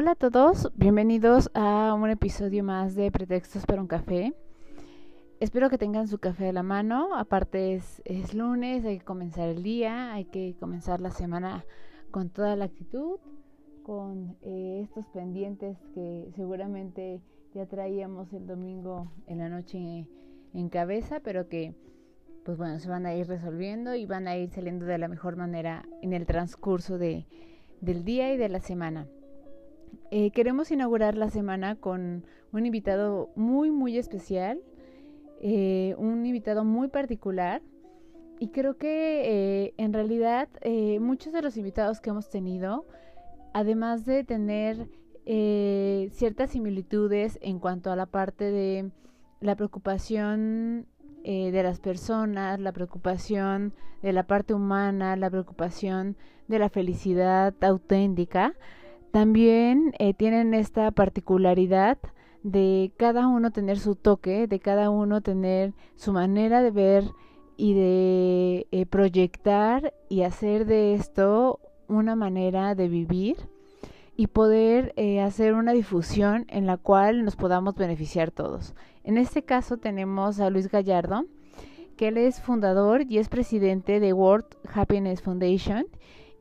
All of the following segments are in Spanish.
Hola a todos, bienvenidos a un episodio más de Pretextos para un café. Espero que tengan su café a la mano, aparte es, lunes, hay que comenzar el día, hay que comenzar la semana con toda la actitud, con eh, estos pendientes que seguramente ya traíamos el domingo en la noche en cabeza, pero que pues bueno, se van a ir resolviendo y van a ir saliendo de la mejor manera en el transcurso de, del día y de la semana. Eh, queremos inaugurar la semana con un invitado muy, muy especial, eh, un invitado muy particular. Y creo que eh, en realidad muchos de los invitados que hemos tenido, además de tener ciertas similitudes en cuanto a la parte de la preocupación de las personas, la preocupación de la parte humana, la preocupación de la felicidad auténtica, también eh, tienen esta particularidad de cada uno tener su toque, de cada uno tener su manera de ver y de eh, proyectar y hacer de esto una manera de vivir y poder eh, hacer una difusión en la cual nos podamos beneficiar todos. En este caso tenemos a Luis Gallardo, que él es fundador y es presidente de World Happiness Foundation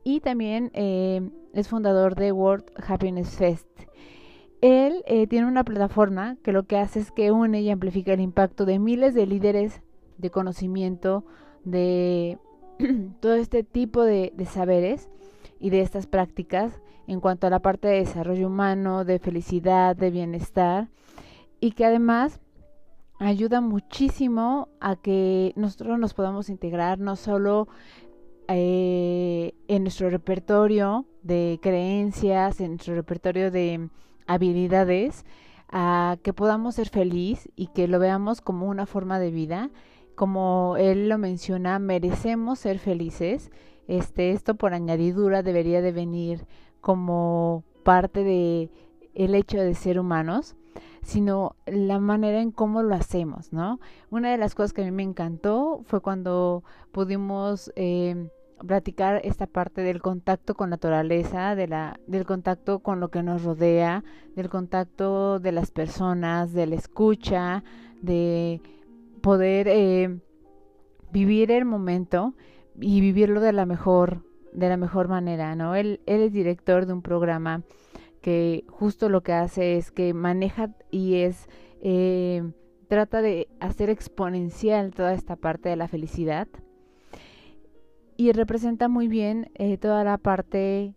y también eh, es fundador de World Happiness Fest. Él eh, tiene una plataforma que lo que hace es que une y amplifica el impacto de miles de líderes de conocimiento, de todo este tipo de, de saberes y de estas prácticas en cuanto a la parte de desarrollo humano, de felicidad, de bienestar y que además ayuda muchísimo a que nosotros nos podamos integrar no solo eh, en nuestro repertorio de creencias, en nuestro repertorio de habilidades, a que podamos ser feliz y que lo veamos como una forma de vida. Como él lo menciona, merecemos ser felices. Este, esto por añadidura debería de venir como parte de el hecho de ser humanos, sino la manera en cómo lo hacemos, ¿no? Una de las cosas que a mí me encantó fue cuando pudimos eh, platicar esta parte del contacto con la naturaleza, de la, del contacto con lo que nos rodea, del contacto de las personas, de la escucha, de poder eh, vivir el momento y vivirlo de la mejor, de la mejor manera, ¿no? Él, es director de un programa que justo lo que hace es que maneja y es eh, trata de hacer exponencial toda esta parte de la felicidad y representa muy bien eh, toda la parte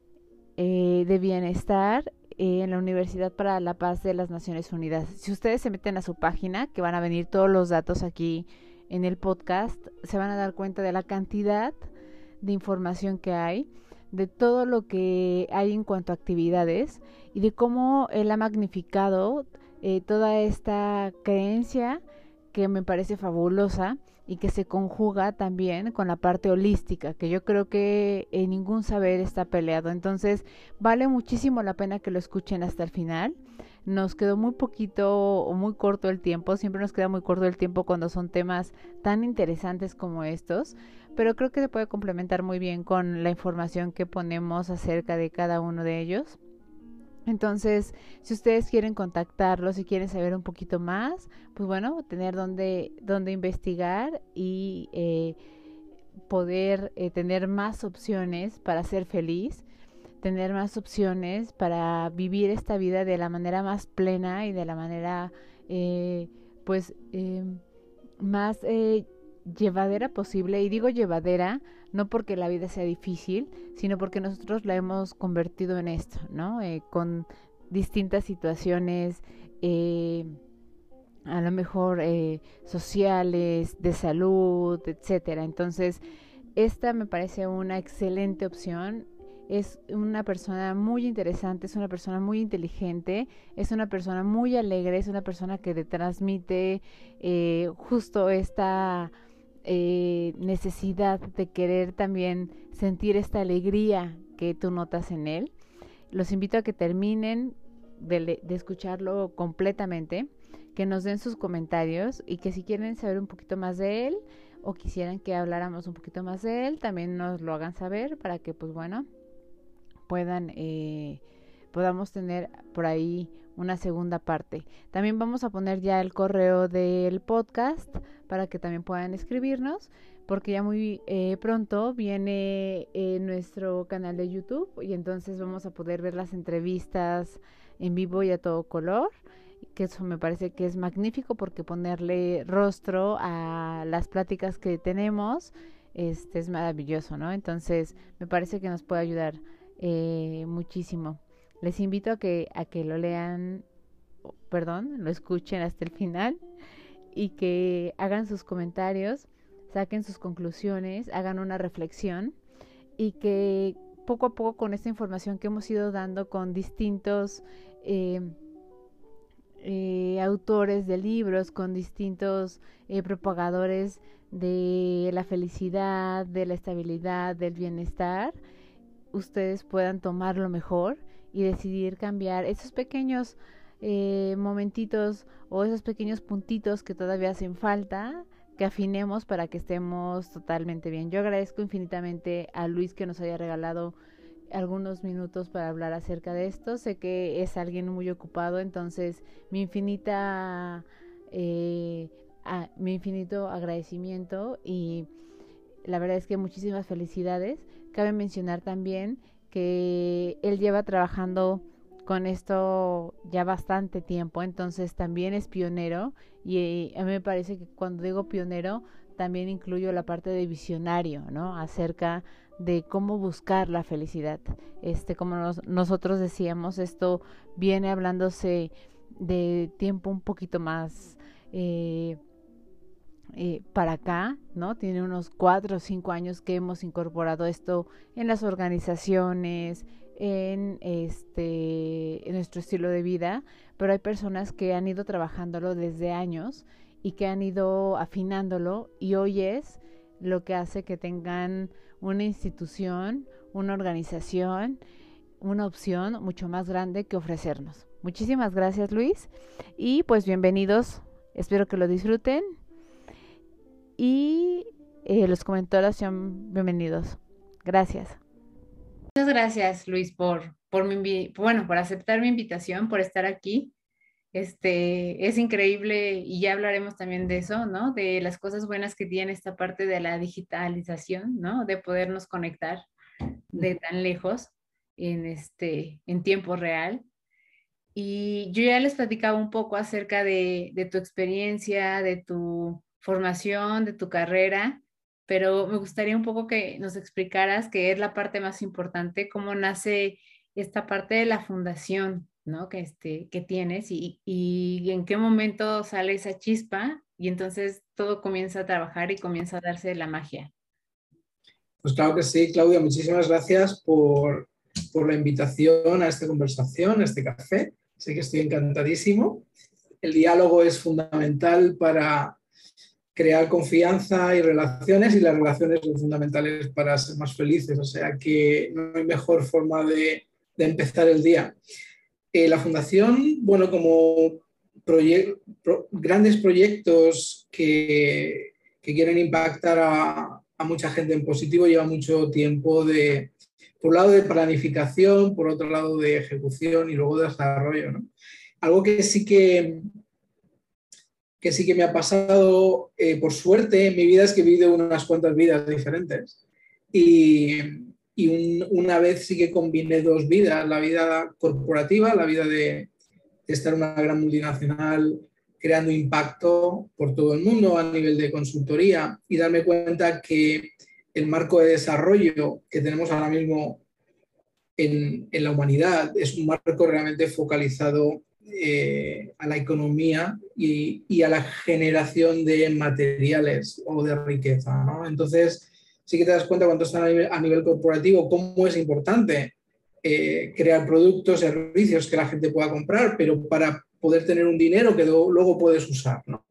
eh, de bienestar eh, en la Universidad para la Paz de las Naciones Unidas. Si ustedes se meten a su página, que van a venir todos los datos aquí en el podcast, se van a dar cuenta de la cantidad de información que hay, de todo lo que hay en cuanto a actividades y de cómo él ha magnificado toda esta creencia que me parece fabulosa y que se conjuga también con la parte holística, que yo creo que en ningún saber está peleado. Entonces, vale muchísimo la pena que lo escuchen hasta el final. Nos quedó muy poquito o muy corto el tiempo, siempre nos queda muy corto el tiempo cuando son temas tan interesantes como estos, pero creo que se puede complementar muy bien con la información que ponemos acerca de cada uno de ellos. Entonces, si ustedes quieren contactarlos, si quieren saber un poquito más, pues bueno, tener donde, donde investigar y eh, poder eh, tener más opciones para ser feliz, tener más opciones para vivir esta vida de la manera más plena y de la manera, eh, pues, más llevadera posible. Y digo llevadera no porque la vida sea difícil, sino porque nosotros la hemos convertido en esto, ¿no? Eh, con distintas situaciones, eh, a lo mejor eh, sociales, de salud, etcétera. Entonces, esta me parece una excelente opción es una persona muy interesante, es una persona muy inteligente, es una persona muy alegre, es una persona que te transmite justo esta eh, necesidad de querer también sentir esta alegría que tú notas en él. Los invito a que terminen de, escucharlo completamente, que nos den sus comentarios y que si quieren saber un poquito más de él o quisieran que habláramos un poquito más de él, también nos lo hagan saber para que pues bueno puedan eh, podamos tener por ahí una segunda parte. También vamos a poner ya el correo del podcast para que también puedan escribirnos, porque ya muy eh, pronto viene eh, nuestro canal de YouTube y entonces vamos a poder ver las entrevistas en vivo y a todo color que eso me parece que es magnífico porque ponerle rostro a las pláticas que tenemos este es maravilloso, ¿no? Entonces me parece que nos puede ayudar eh, muchísimo. Les invito a que a que lo lean, perdón, lo escuchen hasta el final y que hagan sus comentarios, saquen sus conclusiones, hagan una reflexión y que poco a poco con esta información que hemos ido dando con distintos eh, eh, autores de libros, con distintos eh, propagadores de la felicidad, de la estabilidad, del bienestar, ustedes puedan tomarlo mejor y decidir cambiar esos pequeños eh, momentitos o esos pequeños puntitos que todavía hacen falta que afinemos para que estemos totalmente bien. Yo agradezco infinitamente a Luis que nos haya regalado algunos minutos para hablar acerca de esto. Sé que es alguien muy ocupado, entonces mi infinita, eh, mi infinito agradecimiento y la verdad es que muchísimas felicidades. Cabe mencionar también que él lleva trabajando con esto ya bastante tiempo, entonces también es pionero y a mí me parece que cuando digo pionero también incluyo la parte de visionario, ¿no? Acerca de cómo buscar la felicidad. Este, como nosotros decíamos, esto viene hablándose de tiempo un poquito más eh, eh, para acá, ¿no? Tiene unos cuatro o cinco años que hemos incorporado esto en las organizaciones, en este, en nuestro estilo de vida, pero hay personas que han ido trabajándolo desde años y que han ido afinándolo y hoy es lo que hace que tengan una institución, una organización, una opción mucho más grande que ofrecernos. Muchísimas gracias Luis y pues bienvenidos, espero que lo disfruten y eh, los comentarios sean bienvenidos. Gracias. Muchas gracias Luis por, por, mi, bueno, por aceptar mi invitación, por estar aquí. Este, es increíble y ya hablaremos también de eso, ¿no? De las cosas buenas que tiene esta parte de la digitalización, ¿no? De podernos conectar de tan lejos en, este, en tiempo real. Y yo ya les platicaba un poco acerca de, de tu experiencia, de tu formación, de tu carrera, pero me gustaría un poco que nos explicaras qué es la parte más importante, cómo nace esta parte de la fundación, ¿no? Que, este, que tienes y, y, en qué momento sale esa chispa y entonces todo comienza a trabajar y comienza a darse la magia. Pues claro que sí, Claudia, muchísimas gracias por, por la invitación a esta conversación, a este café. Sé que estoy encantadísimo. El diálogo es fundamental para crear confianza y relaciones y las relaciones son fundamentales para ser más felices. O sea que no hay mejor forma de, de empezar el día. Eh, la fundación, bueno, como grandes proyectos que, quieren impactar a, mucha gente en positivo, lleva mucho tiempo de, por un lado, de planificación, por otro lado, de ejecución y luego de desarrollo. Algo que sí que, que sí que me ha pasado, eh, por suerte, en mi vida es que he vivido unas cuantas vidas diferentes. Y, y una vez sí que combiné dos vidas, la vida corporativa, la vida de, estar en una gran multinacional creando impacto por todo el mundo a nivel de consultoría y darme cuenta que el marco de desarrollo que tenemos ahora mismo en, la humanidad es un marco realmente focalizado eh, a la economía y, a la generación de materiales o de riqueza. ¿no? Entonces, sí que te das cuenta cuando estás a nivel, corporativo cómo es importante eh, crear productos, servicios que la gente pueda comprar, pero para poder tener un dinero que luego puedes usar. ¿no?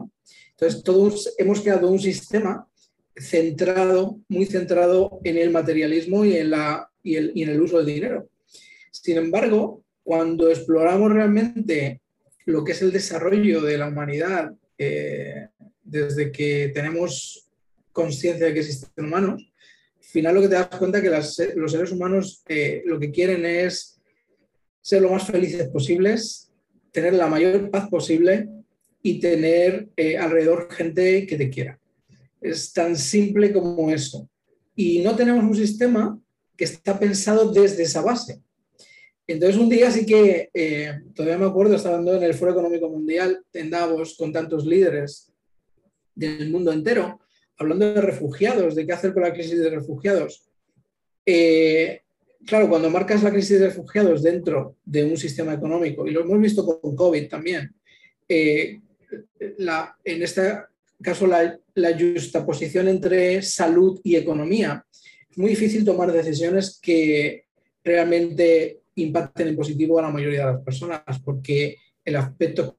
Entonces, todos hemos creado un sistema centrado, muy centrado en el materialismo y en, la, y, el, y en el uso del dinero. Sin embargo, cuando exploramos realmente lo que es el desarrollo de la humanidad eh, desde que tenemos conciencia de que existen humanos, al final lo que te das cuenta es que los seres humanos eh, lo que quieren es ser lo más felices posibles, tener la mayor paz posible y tener eh, alrededor gente que te quiera. Es tan simple como eso. Y no tenemos un sistema que está pensado desde esa base. Entonces un día sí que, eh, todavía me acuerdo, estando en el Foro Económico Mundial en Davos con tantos líderes del mundo entero, hablando de refugiados, de qué hacer con la crisis de refugiados. Eh, claro, cuando marcas la crisis de refugiados dentro de un sistema económico, y lo hemos visto con COVID también, eh, en este caso la, la justaposición entre salud y economía, es muy difícil tomar decisiones que realmente impacten en positivo a la mayoría de las personas, porque el aspecto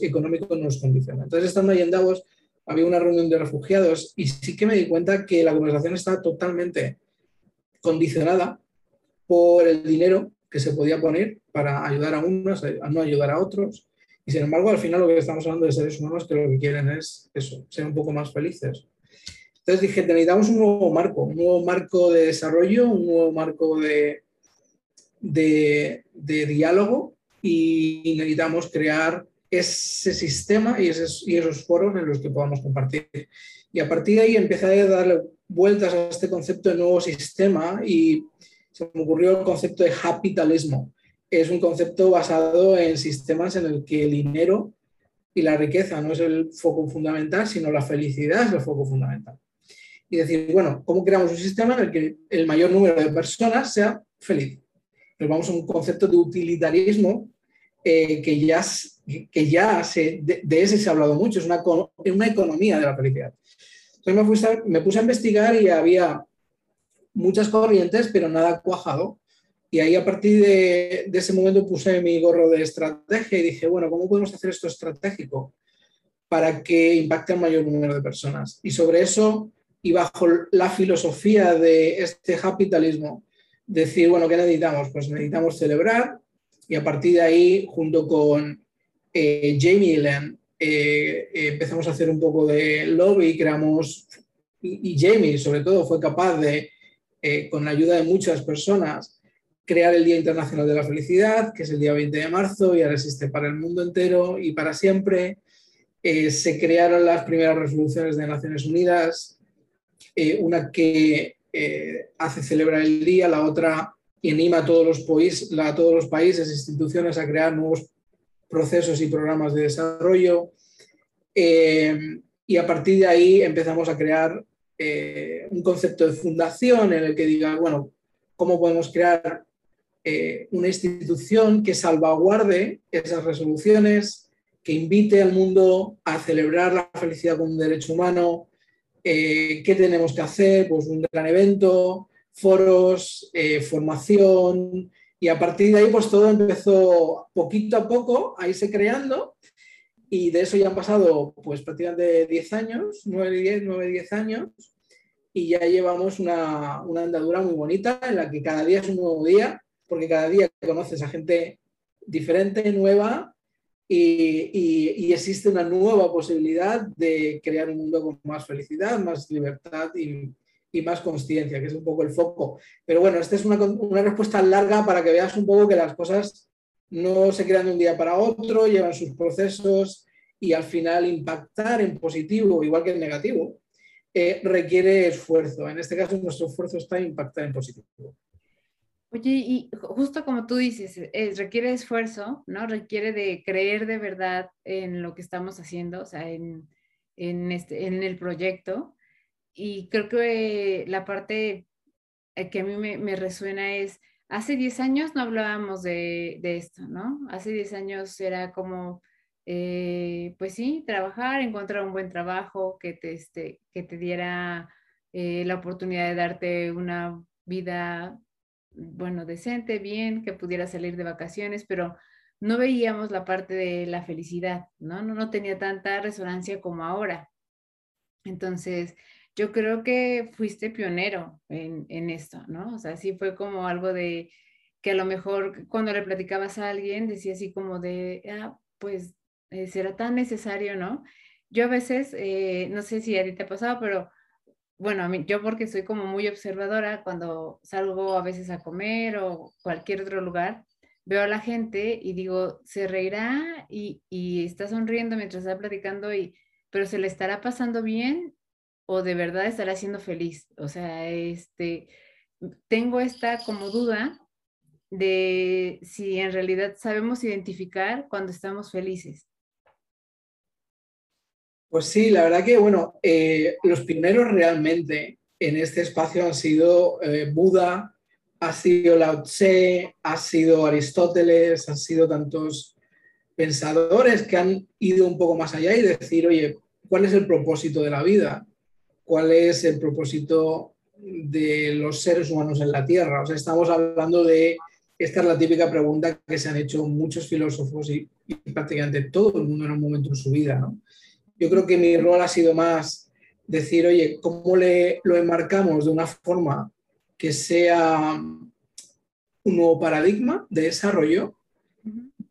económico nos condiciona. Entonces, estando ahí en Davos, había una reunión de refugiados y sí que me di cuenta que la conversación estaba totalmente condicionada por el dinero que se podía poner para ayudar a unos, a no ayudar a otros. Y sin embargo, al final lo que estamos hablando de seres humanos que lo que quieren es eso, ser un poco más felices. Entonces dije, necesitamos un nuevo marco, un nuevo marco de desarrollo, un nuevo marco de, de, diálogo y necesitamos crear ese sistema y esos, foros en los que podamos compartir. Y a partir de ahí empecé a darle vueltas a este concepto de nuevo sistema y se me ocurrió el concepto de capitalismo. Es un concepto basado en sistemas en el que el dinero y la riqueza no es el foco fundamental, sino la felicidad es el foco fundamental. Y decir, bueno, ¿cómo creamos un sistema en el que el mayor número de personas sea feliz? Nos vamos a un concepto de utilitarismo eh, que ya, que ya se, de, ese se ha hablado mucho, es una, una economía de la felicidad. Entonces me, me puse a investigar y había muchas corrientes, pero nada cuajado. Y ahí a partir de, de, ese momento puse mi gorro de estrategia y dije, bueno, ¿cómo podemos hacer esto estratégico para que impacte al mayor número de personas? Y sobre eso, y bajo la filosofía de este capitalismo, decir, bueno, ¿qué necesitamos? Pues necesitamos celebrar y a partir de ahí, junto con eh, Jamie Len, eh, empezamos a hacer un poco de lobby, creamos, y, Jamie sobre todo fue capaz de eh, con la ayuda de muchas personas, crear el Día Internacional de la Felicidad, que es el día 20 de marzo y ahora existe para el mundo entero y para siempre. Eh, se crearon las primeras resoluciones de Naciones Unidas, eh, una que hace celebrar el día, la otra anima a todos, los países, a todos los países e instituciones a crear nuevos procesos y programas de desarrollo. y a partir de ahí empezamos a crear eh, un concepto de fundación en el que diga, bueno, ¿cómo podemos crear eh, una institución que salvaguarde esas resoluciones, que invite al mundo a celebrar la felicidad como un derecho humano? Eh, ¿Qué tenemos que hacer? Pues un gran evento, foros, formación, y a partir de ahí, pues todo empezó poquito a poco a irse creando. Y de eso ya han pasado, pues prácticamente 10 años, 9, 10, 9, 10 años y ya llevamos una, andadura muy bonita en la que cada día es un nuevo día, porque cada día conoces a gente diferente, nueva, y, existe una nueva posibilidad de crear un mundo con más felicidad, más libertad y, más conciencia, que es un poco el foco. Pero bueno, esta es una, una, respuesta larga para que veas un poco que las cosas no se crean de un día para otro, llevan sus procesos y al final impactar en positivo, igual que en negativo, eh, requiere esfuerzo. En este caso, nuestro esfuerzo está en impactar en positivo. Oye, y justo como tú dices, requiere esfuerzo, ¿no? Requiere de creer de verdad en lo que estamos haciendo, o sea, en, en, este, en el proyecto. Y creo que la parte eh, que a mí me, resuena es, hace 10 años no hablábamos de, de, esto, ¿no? Hace 10 años era como, eh, pues sí, trabajar, encontrar un buen trabajo que te, este, que te diera eh, la oportunidad de darte una vida, bueno, decente, bien, que pudiera salir de vacaciones, pero no veíamos la parte de la felicidad, ¿no? No, no tenía tanta resonancia como ahora. Entonces, yo creo que fuiste pionero en, en, esto, ¿no? O sea, sí fue como algo de que a lo mejor cuando le platicabas a alguien decía así como de, ah, pues eh, será tan necesario, ¿no? Yo a veces, eh, no sé si a ti te ha pasado, pero bueno, a mí, yo porque soy como muy observadora, cuando salgo a veces a comer o cualquier otro lugar, veo a la gente y digo, se reirá y, está sonriendo mientras está platicando, y, pero se le estará pasando bien o de verdad estará siendo feliz. O sea, este, tengo esta como duda de si en realidad sabemos identificar cuando estamos felices. Pues sí, la verdad que, bueno, eh, los pioneros realmente en este espacio han sido eh, Buda, ha sido Lao Tse, ha sido Aristóteles, han sido tantos pensadores que han ido un poco más allá y decir, oye, ¿cuál es el propósito de la vida? ¿Cuál es el propósito de los seres humanos en la Tierra? O sea, estamos hablando de, esta es la típica pregunta que se han hecho muchos filósofos y, y prácticamente todo el mundo en un momento en su vida, ¿no? Yo creo que mi rol ha sido más decir, oye, ¿cómo le, lo enmarcamos de una forma que sea un nuevo paradigma de desarrollo?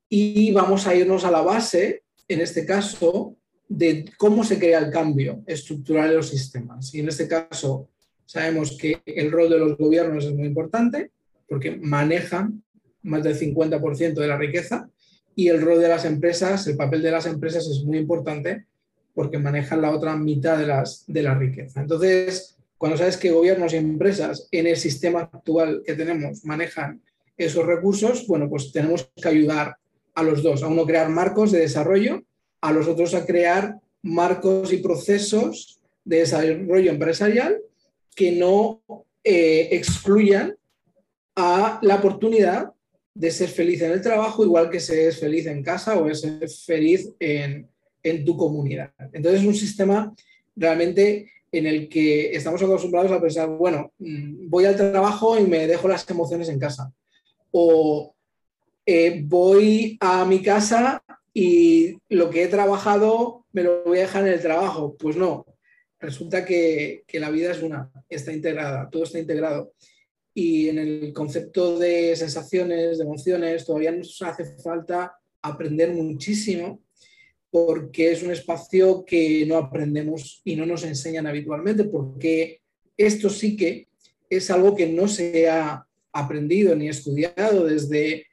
Y vamos a irnos a la base, en este caso, de cómo se crea el cambio estructural de los sistemas. Y en este caso, sabemos que el rol de los gobiernos es muy importante porque manejan más del 50% de la riqueza y el rol de las empresas, el papel de las empresas es muy importante porque manejan la otra mitad de, las, de la riqueza. Entonces, cuando sabes que gobiernos y empresas en el sistema actual que tenemos manejan esos recursos, bueno, pues tenemos que ayudar a los dos, a uno crear marcos de desarrollo, a los otros a crear marcos y procesos de desarrollo empresarial que no eh, excluyan a la oportunidad de ser feliz en el trabajo, igual que se es feliz en casa o es feliz en, en tu comunidad. Entonces es un sistema realmente en el que estamos acostumbrados a pensar, bueno, mm, voy al trabajo y me dejo las emociones en casa. O eh, voy a mi casa y lo que he trabajado me lo voy a dejar en el trabajo. Pues no, resulta que, que la vida es una, está integrada, todo está integrado. Y en el concepto de sensaciones, de emociones, todavía nos hace falta aprender muchísimo porque es un espacio que no aprendemos y no nos enseñan habitualmente, porque esto sí que es algo que no se ha aprendido ni estudiado desde,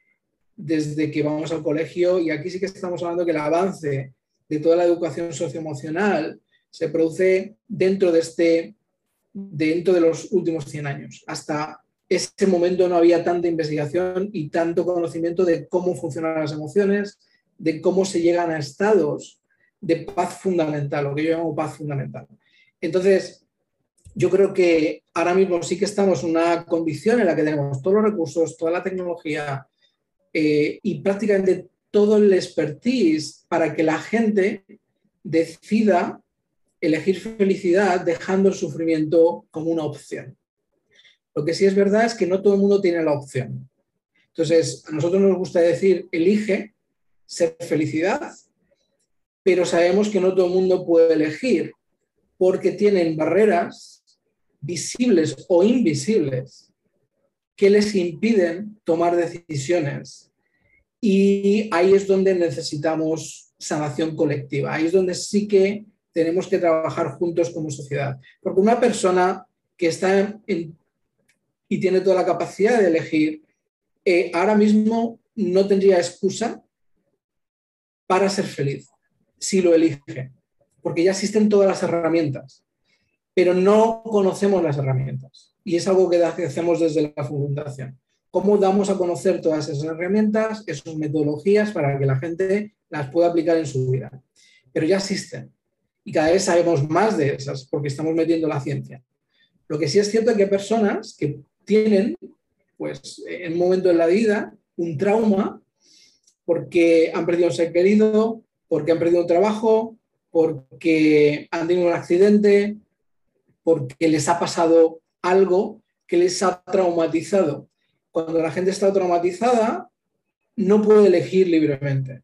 desde que vamos al colegio y aquí sí que estamos hablando que el avance de toda la educación socioemocional se produce dentro de este dentro de los últimos 100 años. Hasta ese momento no había tanta investigación y tanto conocimiento de cómo funcionan las emociones, de cómo se llegan a estados de paz fundamental, lo que yo llamo paz fundamental. Entonces, yo creo que ahora mismo sí que estamos en una condición en la que tenemos todos los recursos, toda la tecnología eh, y prácticamente todo el expertise para que la gente decida elegir felicidad dejando el sufrimiento como una opción. Lo que sí es verdad es que no todo el mundo tiene la opción. Entonces, a nosotros nos gusta decir, elige ser felicidad, pero sabemos que no todo el mundo puede elegir porque tienen barreras visibles o invisibles que les impiden tomar decisiones. Y ahí es donde necesitamos sanación colectiva, ahí es donde sí que tenemos que trabajar juntos como sociedad. Porque una persona que está y tiene toda la capacidad de elegir, eh, ahora mismo no tendría excusa para ser feliz, si lo elige, porque ya existen todas las herramientas, pero no conocemos las herramientas. Y es algo que hacemos desde la fundación. ¿Cómo damos a conocer todas esas herramientas, esas metodologías para que la gente las pueda aplicar en su vida? Pero ya existen y cada vez sabemos más de esas porque estamos metiendo la ciencia. Lo que sí es cierto es que hay personas que tienen, pues, en un momento de la vida, un trauma porque han perdido un ser querido, porque han perdido un trabajo, porque han tenido un accidente, porque les ha pasado algo que les ha traumatizado. Cuando la gente está traumatizada, no puede elegir libremente.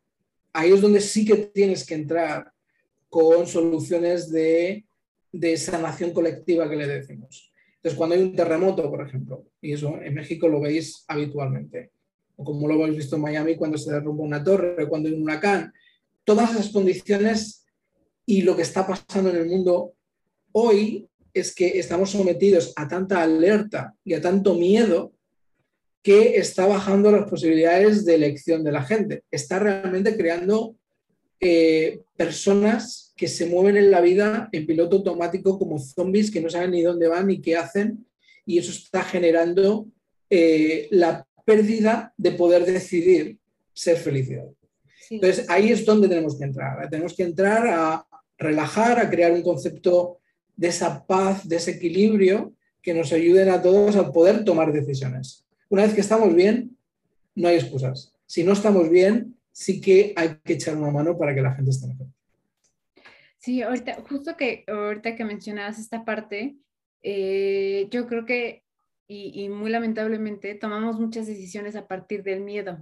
Ahí es donde sí que tienes que entrar con soluciones de, de sanación colectiva que le decimos. Entonces, cuando hay un terremoto, por ejemplo, y eso en México lo veis habitualmente, o como lo hemos visto en Miami cuando se derrumba una torre, cuando hay un huracán, todas esas condiciones y lo que está pasando en el mundo hoy es que estamos sometidos a tanta alerta y a tanto miedo que está bajando las posibilidades de elección de la gente. Está realmente creando eh, personas que se mueven en la vida en piloto automático como zombies que no saben ni dónde van ni qué hacen y eso está generando eh, la pérdida de poder decidir ser felicidad. Entonces ahí es donde tenemos que entrar. Tenemos que entrar a relajar, a crear un concepto de esa paz, de ese equilibrio que nos ayuden a todos a poder tomar decisiones. Una vez que estamos bien, no hay excusas. Si no estamos bien, sí que hay que echar una mano para que la gente esté mejor. Sí, ahorita, justo que ahorita que mencionabas esta parte, eh, yo creo que, y, muy lamentablemente, tomamos muchas decisiones a partir del miedo.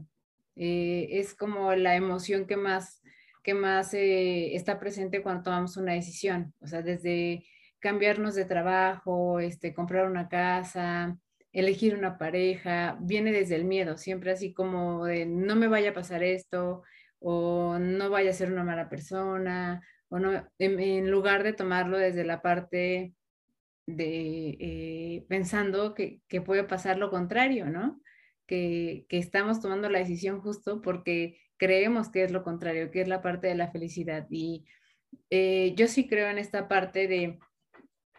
Eh, es como la emoción que más, que más eh, está presente cuando tomamos una decisión. O sea, desde cambiarnos de trabajo, este, comprar una casa, elegir una pareja, viene desde el miedo, siempre así como de no me vaya a pasar esto o no vaya a ser una mala persona, o no, en, lugar de tomarlo desde la parte de eh, pensando que, puede pasar lo contrario, ¿no? Que, estamos tomando la decisión justo porque creemos que es lo contrario, que es la parte de la felicidad. Y eh, yo sí creo en esta parte de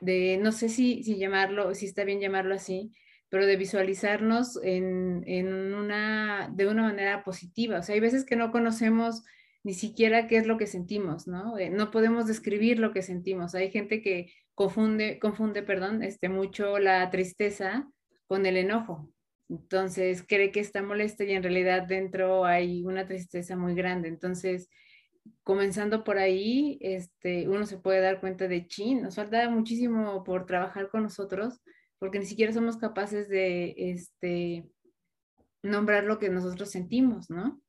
de no sé si, si llamarlo, si está bien llamarlo así, pero de visualizarnos en, una, de una manera positiva. O sea, hay veces que no conocemos ni siquiera qué es lo que sentimos, ¿no? Eh, no podemos describir lo que sentimos. Hay gente que confunde, confunde, perdón, este, mucho la tristeza con el enojo. Entonces cree que está molesta y en realidad dentro hay una tristeza muy grande. Entonces, comenzando por ahí, este, uno se puede dar cuenta de, chin, nos falta muchísimo por trabajar con nosotros, porque ni siquiera somos capaces de este, nombrar lo que nosotros sentimos, ¿no?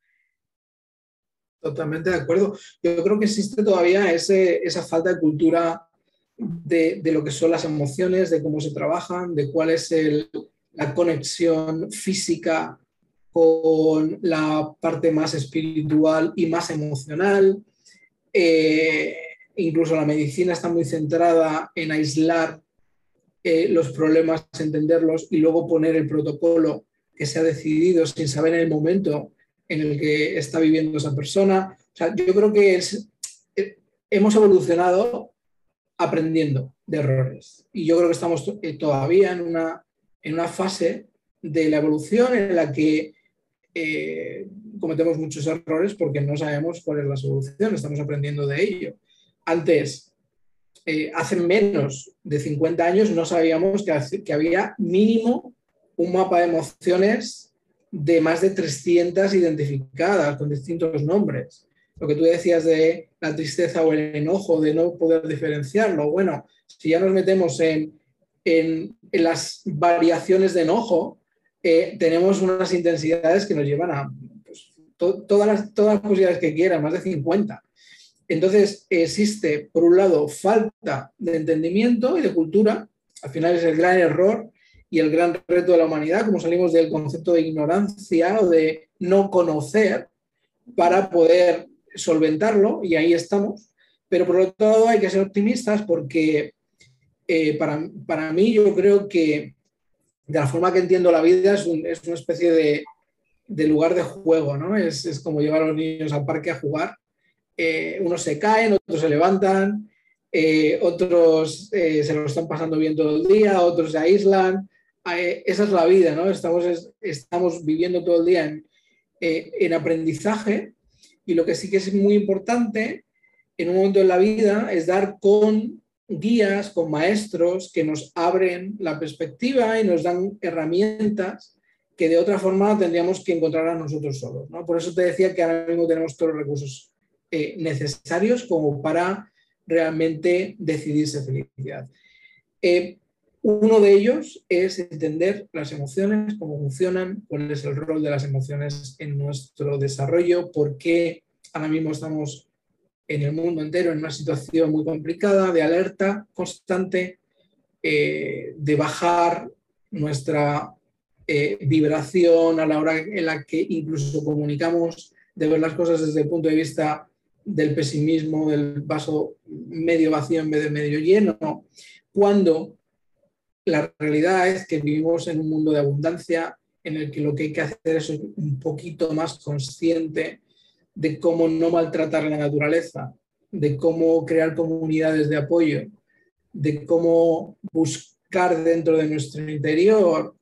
Totalmente de acuerdo. Yo creo que existe todavía esa falta de cultura de, lo que son las emociones, de cómo se trabajan, de cuál es la conexión física con la parte más espiritual y más emocional. Eh, incluso la medicina está muy centrada en aislar eh, los problemas, entenderlos y luego poner el protocolo que se ha decidido sin saber en el momento en el que está viviendo esa persona. yo creo que eh, hemos evolucionado aprendiendo de errores y yo creo que estamos todavía en una, en una fase de la evolución en la que eh, cometemos muchos errores porque no sabemos cuál es la solución, estamos aprendiendo de ello. Antes, eh, hace menos de 50 años, no sabíamos que había mínimo un mapa de emociones de más de 300 identificadas con distintos nombres. Lo que tú decías de la tristeza o el enojo, de no poder diferenciarlo. Bueno, si ya nos metemos en, en las variaciones de enojo, eh, tenemos unas intensidades que nos llevan a pues, todas, las, todas las posibilidades que quieran, más de 50. Entonces, existe, por un lado, falta de entendimiento y de cultura, al final es el gran error y el gran reto de la humanidad, como salimos del concepto de ignorancia o de no conocer para poder solventarlo, y ahí estamos. Pero por otro lado hay que ser optimistas porque eh, para, para mí yo creo que de la forma que entiendo la vida, es, una especie de, lugar de juego, ¿no? Es, como llevar a los niños al parque a jugar. Eh, unos se caen, otros se levantan, eh, otros se lo están pasando bien todo el día, otros se aíslan. Esa es la vida, ¿no? Estamos, estamos viviendo todo el día en, en aprendizaje y lo que sí que es muy importante en un momento de la vida es dar con guías, con maestros que nos abren la perspectiva y nos dan herramientas que de otra forma tendríamos que encontrar a nosotros solos. Por eso te decía que ahora mismo tenemos todos los recursos eh, necesarios como para realmente decidirse felicidad. Eh, uno de ellos es entender las emociones, cómo funcionan, cuál es el rol de las emociones en nuestro desarrollo, por qué ahora mismo estamos en el mundo entero en una situación muy complicada, de alerta constante, eh, de bajar nuestra eh, vibración a la hora en la que incluso comunicamos, de ver las cosas desde el punto de vista del pesimismo, del vaso medio vacío en vez de medio lleno, cuando la realidad es que vivimos en un mundo de abundancia en el que lo que hay que hacer es un poquito más consciente de cómo no maltratar la naturaleza, de cómo crear comunidades de apoyo, de cómo buscar dentro de nuestro interior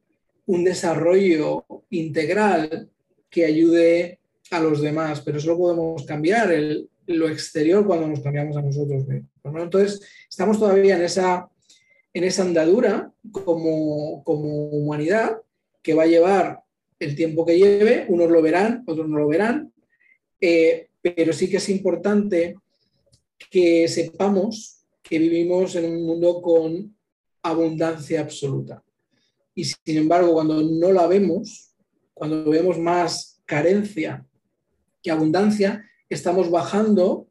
un desarrollo integral que ayude a los demás, pero solo podemos cambiar lo exterior cuando nos cambiamos a nosotros Entonces, estamos todavía en esa en esa andadura como, humanidad que va a llevar el tiempo que lleve, unos lo verán, otros no lo verán, eh, pero sí que es importante que sepamos que vivimos en un mundo con abundancia absoluta. Y sin embargo, cuando no la vemos, cuando vemos más carencia que abundancia, estamos bajando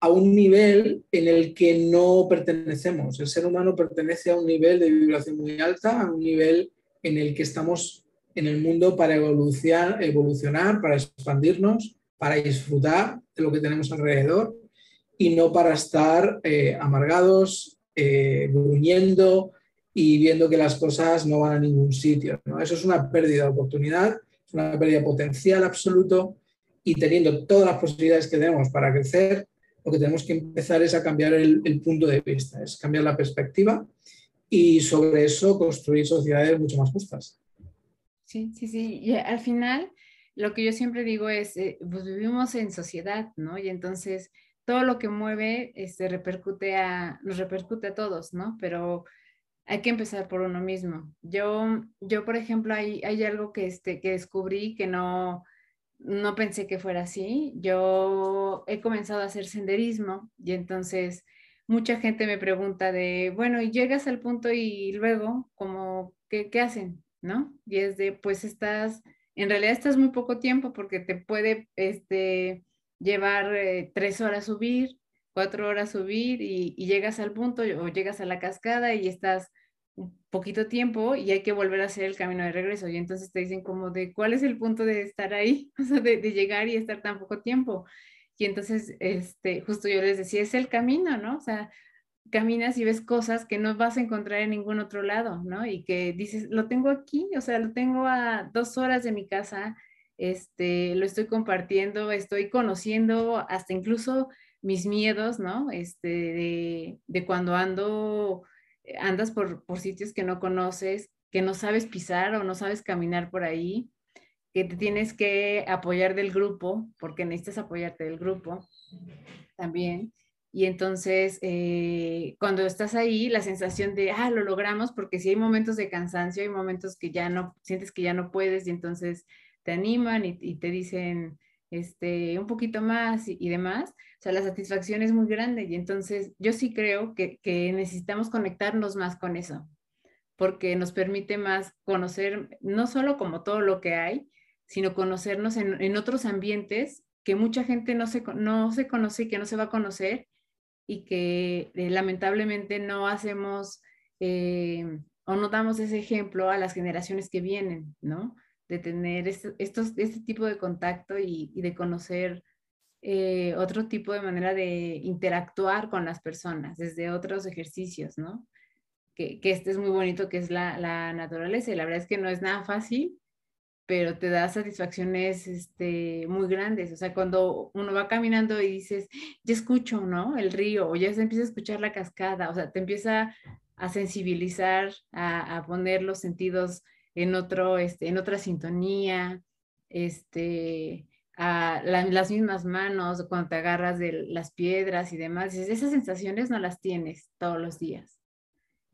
a un nivel en el que no pertenecemos. El ser humano pertenece a un nivel de vibración muy alta, a un nivel en el que estamos en el mundo para evolucionar, evolucionar para expandirnos, para disfrutar de lo que tenemos alrededor y no para estar eh, amargados, eh, gruñendo y viendo que las cosas no van a ningún sitio. Eso es una pérdida de oportunidad, es una pérdida de potencial absoluto y teniendo todas las posibilidades que tenemos para crecer, lo que tenemos que empezar es a cambiar el, punto de vista, es cambiar la perspectiva y sobre eso construir sociedades mucho más justas. Sí, sí, sí. Y al final, lo que yo siempre digo es, eh, pues vivimos en sociedad, ¿no? Y entonces todo lo que mueve este, repercute a, nos repercute a todos, ¿no? Pero hay que empezar por uno mismo. Yo, yo por ejemplo, hay, hay algo que, este, que descubrí que no, no pensé que fuera así. Yo he comenzado a hacer senderismo y entonces mucha gente me pregunta de, bueno, y llegas al punto y luego, como, ¿qué, qué hacen? ¿No? Y es de, pues estás, en realidad estás muy poco tiempo porque te puede este, llevar eh, tres horas subir, cuatro horas subir y, y llegas al punto o llegas a la cascada y estás poquito tiempo y hay que volver a hacer el camino de regreso. Y entonces te dicen como de, ¿cuál es el punto de estar ahí? O sea, de, llegar y estar tan poco tiempo. Y entonces, este, justo yo les decía, es el camino, ¿no? O sea, caminas y ves cosas que no vas a encontrar en ningún otro lado, ¿no? Y que dices, lo tengo aquí, o sea, lo tengo a dos horas de mi casa, este, lo estoy compartiendo, estoy conociendo hasta incluso mis miedos, ¿no? Este, de, de cuando ando andas por, sitios que no conoces, que no sabes pisar o no sabes caminar por ahí, que te tienes que apoyar del grupo, porque necesitas apoyarte del grupo también. Y entonces, eh, cuando estás ahí, la sensación de, ah, lo logramos, porque si hay momentos de cansancio, hay momentos que ya no, sientes que ya no puedes y entonces te animan y te dicen, este, un poquito más y, demás, o sea, la satisfacción es muy grande y entonces yo sí creo que, necesitamos conectarnos más con eso, porque nos permite más conocer no solo como todo lo que hay, sino conocernos en, otros ambientes que mucha gente no se, no se conoce y que no se va a conocer y que eh, lamentablemente no hacemos eh, o no damos ese ejemplo a las generaciones que vienen, ¿no? De tener este, estos, este tipo de contacto y, de conocer eh, otro tipo de manera de interactuar con las personas desde otros ejercicios, ¿no? Que, que este es muy bonito, que es la, la, naturaleza. Y la verdad es que no es nada fácil, pero te da satisfacciones este, muy grandes. O sea, cuando uno va caminando y dices, ya escucho, ¿no? El río, o ya se empieza a escuchar la cascada, o sea, te empieza a sensibilizar, a, a poner los sentidos en, otro, este, en otra sintonía, este, a las mismas manos, cuando te agarras de las piedras y demás, esas sensaciones no las tienes todos los días.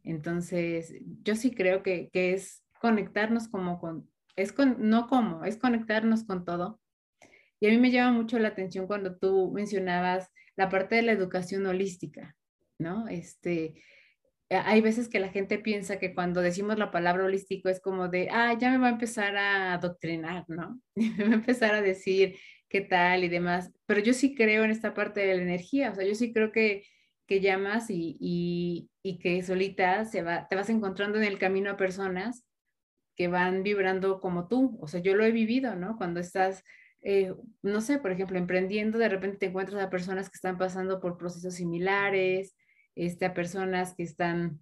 Entonces, yo sí creo que, que es conectarnos como con, es con, no como, es conectarnos con todo. Y a mí me llama mucho la atención cuando tú mencionabas la parte de la educación holística, ¿no? Este, hay veces que la gente piensa que cuando decimos la palabra holístico es como de, ah, ya me va a empezar a adoctrinar, ¿no? me va a empezar a decir qué tal y demás. Pero yo sí creo en esta parte de la energía, o sea, yo sí creo que, que llamas y, y, que solita se va, te vas encontrando en el camino a personas que van vibrando como tú. O sea, yo lo he vivido, ¿no? Cuando estás, eh, no sé, por ejemplo, emprendiendo, de repente te encuentras a personas que están pasando por procesos similares, este, a personas que están,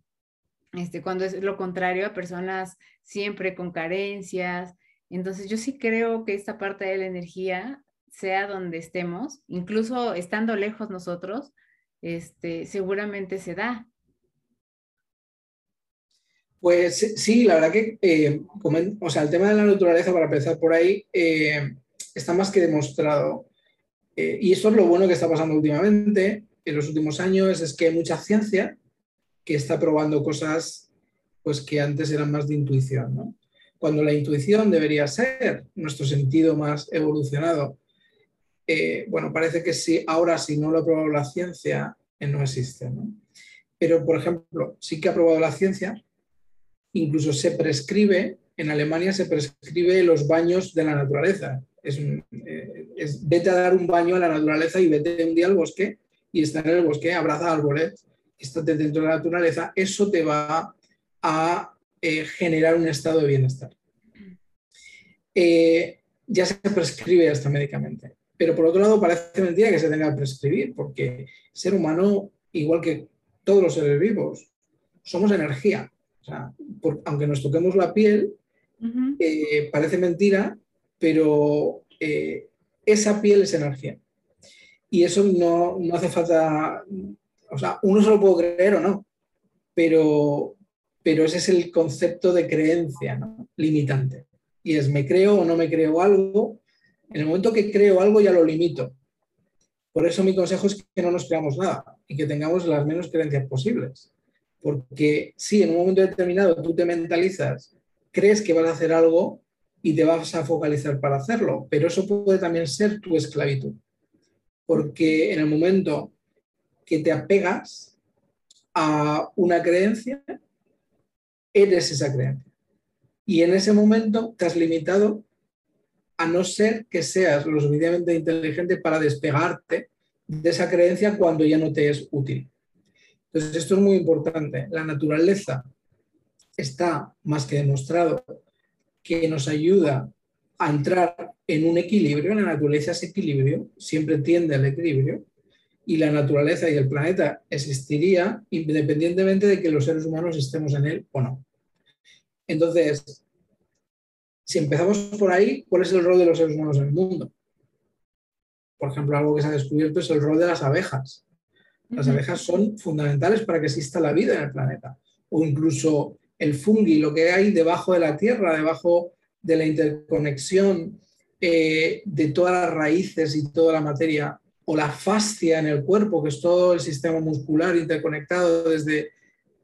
este, cuando es lo contrario, a personas siempre con carencias. Entonces, yo sí creo que esta parte de la energía, sea donde estemos, incluso estando lejos nosotros, este, seguramente se da. Pues sí, la verdad que, eh, o sea, el tema de la naturaleza, para empezar por ahí, eh, está más que demostrado. Eh, y esto es lo bueno que está pasando últimamente, en los últimos años, es que hay mucha ciencia que está probando cosas pues, que antes eran más de intuición. ¿no? Cuando la intuición debería ser nuestro sentido más evolucionado, bueno, parece que sí, ahora si no lo ha probado la ciencia, no existe. ¿no? Pero, por ejemplo, sí que ha probado la ciencia incluso se prescribe, en Alemania se prescribe los baños de la naturaleza. Eh, es, vete a dar un baño a la naturaleza y vete un día al bosque y estar en el bosque, abraza árboles, estate dentro de la naturaleza, eso te va a eh, generar un estado de bienestar. Eh, ya se prescribe hasta médicamente. Pero por otro lado, parece mentira que se tenga que prescribir, porque el ser humano, igual que todos los seres vivos, somos energía. O sea, aunque nos toquemos la piel, eh, parece mentira, pero esa piel es energía. Y eso no, hace falta, o sea, uno se lo puede creer o no, pero, pero ese es el concepto de creencia limitante. Y es, me creo o no me creo algo. En el momento que creo algo ya lo limito. Por eso mi consejo es que no nos creamos nada y que tengamos las menos creencias posibles. Porque si en un momento determinado tú te mentalizas, crees que vas a hacer algo y te vas a focalizar para hacerlo, pero eso puede también ser tu esclavitud. Porque en el momento que te apegas a una creencia, eres esa creencia. Y en ese momento te has limitado a no ser que seas lo suficientemente inteligente para despegarte de esa creencia cuando ya no te es útil. Entonces, esto es muy importante. La naturaleza está más que demostrado que nos ayuda a entrar en un equilibrio. La naturaleza es equilibrio, siempre tiende al equilibrio. Y la naturaleza y el planeta existiría independientemente de que los seres humanos estemos en él o no. Entonces, si empezamos por ahí, ¿cuál es el rol de los seres humanos en el mundo? Por ejemplo, algo que se ha descubierto es el rol de las abejas. Las abejas son fundamentales para que exista la vida en el planeta. O incluso el fungi, lo que hay debajo de la tierra, debajo de la interconexión eh, de todas las raíces y toda la materia, o la fascia en el cuerpo, que es todo el sistema muscular interconectado desde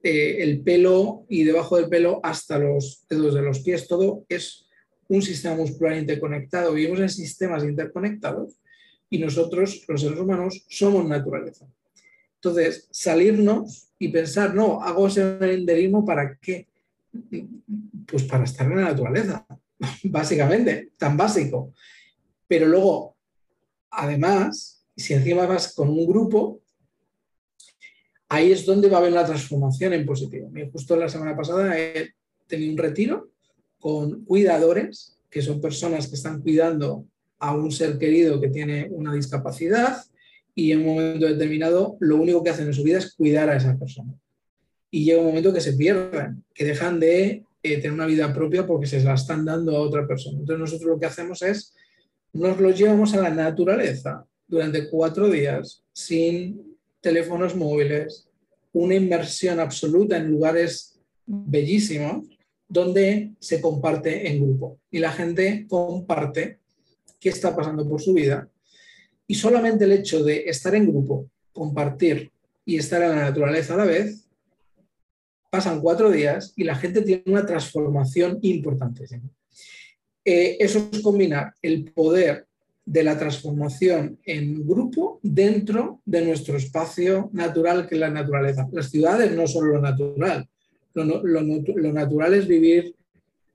eh, el pelo y debajo del pelo hasta los dedos de los pies, todo es un sistema muscular interconectado. Vivimos en sistemas interconectados y nosotros, los seres humanos, somos naturaleza. Entonces, salirnos y pensar, no, hago senderismo para qué? Pues para estar en la naturaleza, básicamente, tan básico. Pero luego, además, si encima vas con un grupo, ahí es donde va a haber la transformación en positivo. Justo la semana pasada he tenido un retiro con cuidadores, que son personas que están cuidando a un ser querido que tiene una discapacidad y en un momento determinado lo único que hacen en su vida es cuidar a esa persona. Y llega un momento que se pierden, que dejan de eh, tener una vida propia porque se la están dando a otra persona. Entonces nosotros lo que hacemos es, nos los llevamos a la naturaleza durante cuatro días sin teléfonos móviles, una inmersión absoluta en lugares bellísimos donde se comparte en grupo y la gente comparte qué está pasando por su vida y solamente el hecho de estar en grupo, compartir y estar en la naturaleza a la vez, pasan cuatro días y la gente tiene una transformación importante. Eh, eso es combinar el poder de la transformación en grupo dentro de nuestro espacio natural que es la naturaleza. Las ciudades no son lo natural, lo, natural es vivir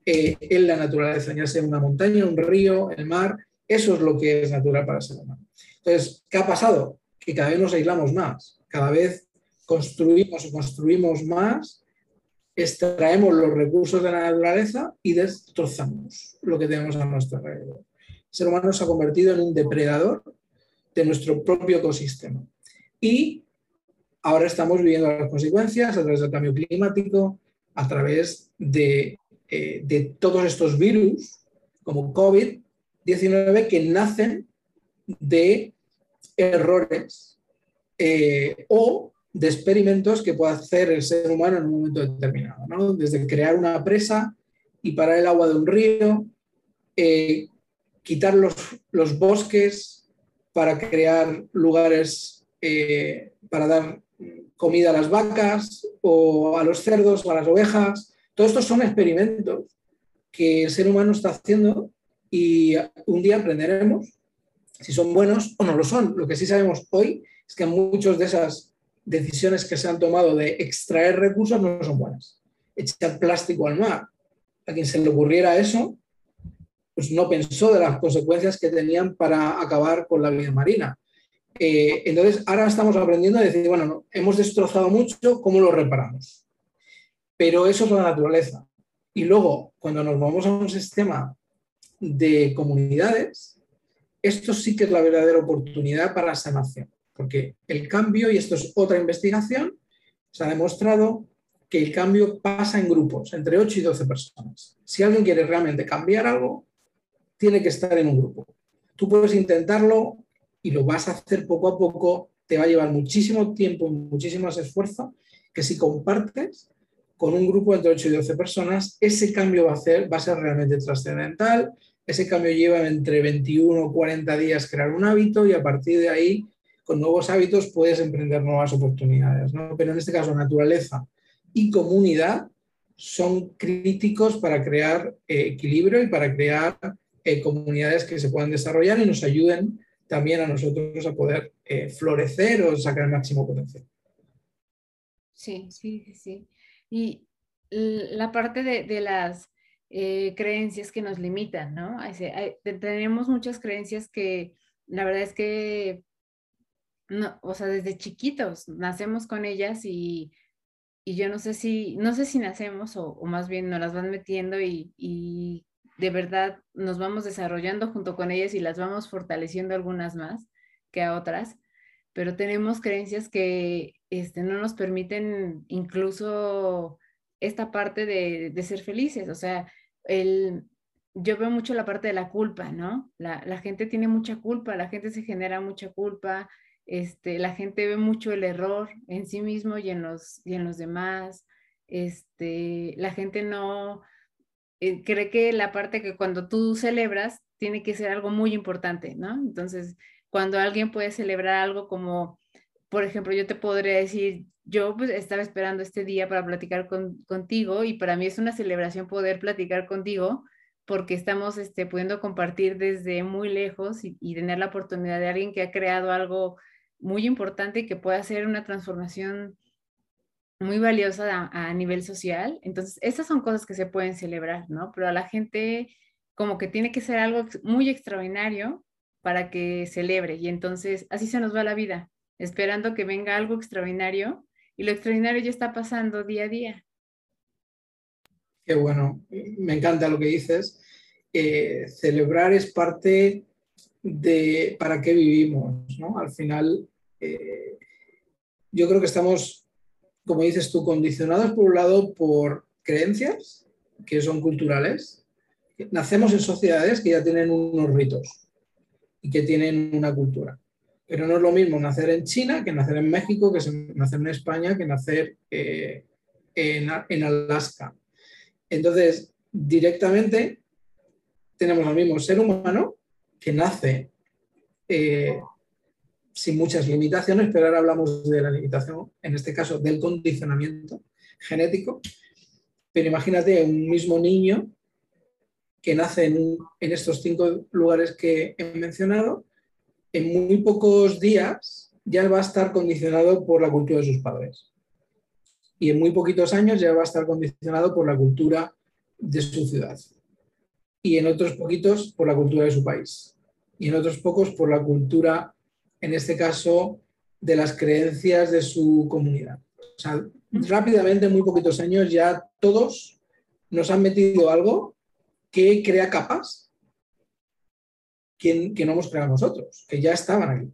eh, en la naturaleza, ya sea una montaña, un río, el mar, eso es lo que es natural para el ser humano. Entonces, ¿qué ha pasado? Que cada vez nos aislamos más, cada vez construimos o construimos más, extraemos los recursos de la naturaleza y destrozamos lo que tenemos a nuestro alrededor ser humano se ha convertido en un depredador de nuestro propio ecosistema. Y ahora estamos viviendo las consecuencias a través del cambio climático, a través de, eh, todos estos virus, como COVID-19, que nacen de errores eh, o de experimentos que puede hacer el ser humano en un momento determinado. Desde crear una presa y parar el agua de un río, eh, quitar los, bosques para crear lugares eh, para dar comida a las vacas o a los cerdos o a las ovejas. Todos estos son experimentos que el ser humano está haciendo y un día aprenderemos si son buenos o no lo son. Lo que sí sabemos hoy es que muchas de esas decisiones que se han tomado de extraer recursos no son buenas. Echar plástico al mar. A quien se le ocurriera eso, pues no pensó de las consecuencias que tenían para acabar con la vida marina. Eh, entonces, ahora estamos aprendiendo a decir, bueno, hemos destrozado mucho, ¿cómo lo reparamos? Pero eso es la naturaleza. Y luego, cuando nos vamos a un sistema de comunidades, esto sí que es la verdadera oportunidad para sanación, porque el cambio, y esto es otra investigación, se ha demostrado que el cambio pasa en grupos, entre 8 y 12 personas. Si alguien quiere realmente cambiar algo, tiene que estar en un grupo. Tú puedes intentarlo y lo vas a hacer poco a poco, te va a llevar muchísimo tiempo, muchísimo esfuerzo, que si compartes con un grupo entre 8 y 12 personas, ese cambio va a, va a ser realmente trascendental. Ese cambio lleva entre 21 o 40 días crear un hábito y a partir de ahí, con nuevos hábitos, puedes emprender nuevas oportunidades. Pero en este caso, naturaleza y comunidad son críticos para crear eh, equilibrio y para crear eh, comunidades que se puedan desarrollar y nos ayuden también a nosotros a poder eh, florecer o sacar el máximo potencial. Sí, sí, sí. Y la parte de, las creencias que nos limitan, ¿no? tenemos muchas creencias que la verdad es que, no, o sea, desde chiquitos nacemos con ellas y, yo no sé si, no sé si nacemos o, más bien nos las van metiendo y, y de verdad nos vamos desarrollando junto con ellas y las vamos fortaleciendo algunas más que a otras, pero tenemos creencias que este, no nos permiten incluso esta parte de, ser felices. O sea, el, yo veo mucho la parte de la culpa, ¿no? La, gente tiene mucha culpa, la gente se genera mucha culpa, este, la gente ve mucho el error en sí mismo y en los, y en los demás. Este, la gente no, eh, cree que la parte que cuando tú celebras tiene que ser algo muy importante, ¿no? Entonces, cuando alguien puede celebrar algo como, por ejemplo, yo te podría decir, yo pues, estaba esperando este día para platicar contigo y para mí es una celebración poder platicar contigo porque estamos este, pudiendo compartir desde muy lejos y, y tener la oportunidad de alguien que ha creado algo muy importante y que puede hacer una transformación muy valiosa a, nivel social. Entonces, esas son cosas que se pueden celebrar, ¿no? Pero a la gente como que tiene que ser algo muy extraordinario para que celebre. Y entonces, así se nos va la vida, esperando que venga algo extraordinario. Y lo extraordinario ya está pasando día a día. Qué bueno, me encanta lo que dices. Eh, celebrar es parte de para qué vivimos, ¿no? Al final, eh, yo creo que estamos como dices tú, condicionados por un lado por creencias que son culturales. Nacemos en sociedades que ya tienen unos ritos y que tienen una cultura. Pero no es lo mismo nacer en China que nacer en México, que nacer en España, que nacer eh, en, Alaska. Entonces, directamente tenemos al mismo ser humano que nace eh, sin muchas limitaciones, pero ahora hablamos de la limitación, en este caso del condicionamiento genético. Pero imagínate un mismo niño que nace en, estos cinco lugares que he mencionado, en muy pocos días ya va a estar condicionado por la cultura de sus padres. Y en muy poquitos años ya va a estar condicionado por la cultura de su ciudad. Y en otros poquitos por la cultura de su país. Y en otros pocos por la cultura, en este caso, de las creencias de su comunidad. O sea, rápidamente, en muy poquitos años, ya todos nos han metido algo que crea capas que, no hemos creado nosotros, que ya estaban aquí.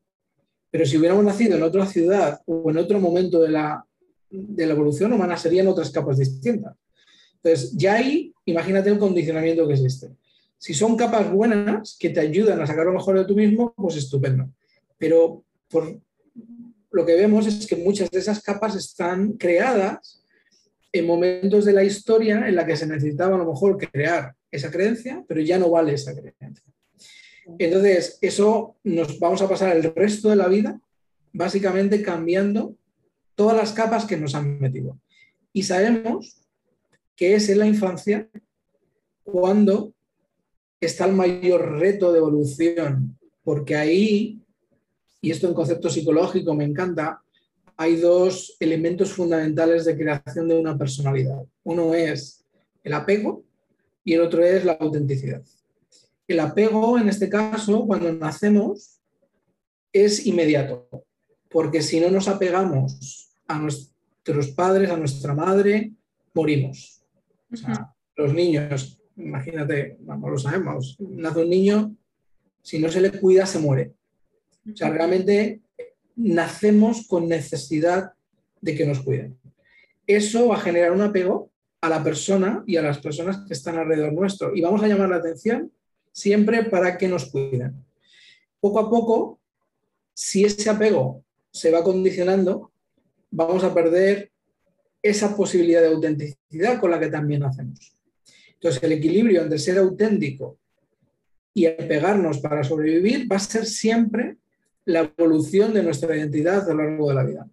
Pero si hubiéramos nacido en otra ciudad o en otro momento de la, de la evolución humana, serían otras capas distintas. Entonces, ya ahí, imagínate el condicionamiento que existe. Si son capas buenas que te ayudan a sacar lo mejor de tú mismo, pues estupendo. Pero por, lo que vemos es que muchas de esas capas están creadas en momentos de la historia en la que se necesitaba a lo mejor crear esa creencia, pero ya no vale esa creencia. Entonces, eso nos vamos a pasar el resto de la vida básicamente cambiando todas las capas que nos han metido. Y sabemos que es en la infancia cuando está el mayor reto de evolución, porque ahí y esto en concepto psicológico me encanta, hay dos elementos fundamentales de creación de una personalidad. Uno es el apego y el otro es la autenticidad. El apego, en este caso, cuando nacemos, es inmediato, porque si no nos apegamos a nuestros padres, a nuestra madre, morimos. Los niños, imagínate, vamos, lo sabemos, nace un niño, si no se le cuida, se muere. O sea, realmente nacemos con necesidad de que nos cuiden. Eso va a generar un apego a la persona y a las personas que están alrededor nuestro. Y vamos a llamar la atención siempre para que nos cuiden. Poco a poco, si ese apego se va condicionando, vamos a perder esa posibilidad de autenticidad con la que también nacemos. Entonces, el equilibrio entre ser auténtico y apegarnos para sobrevivir va a ser siempre la evolución de nuestra identidad a lo largo de la vida.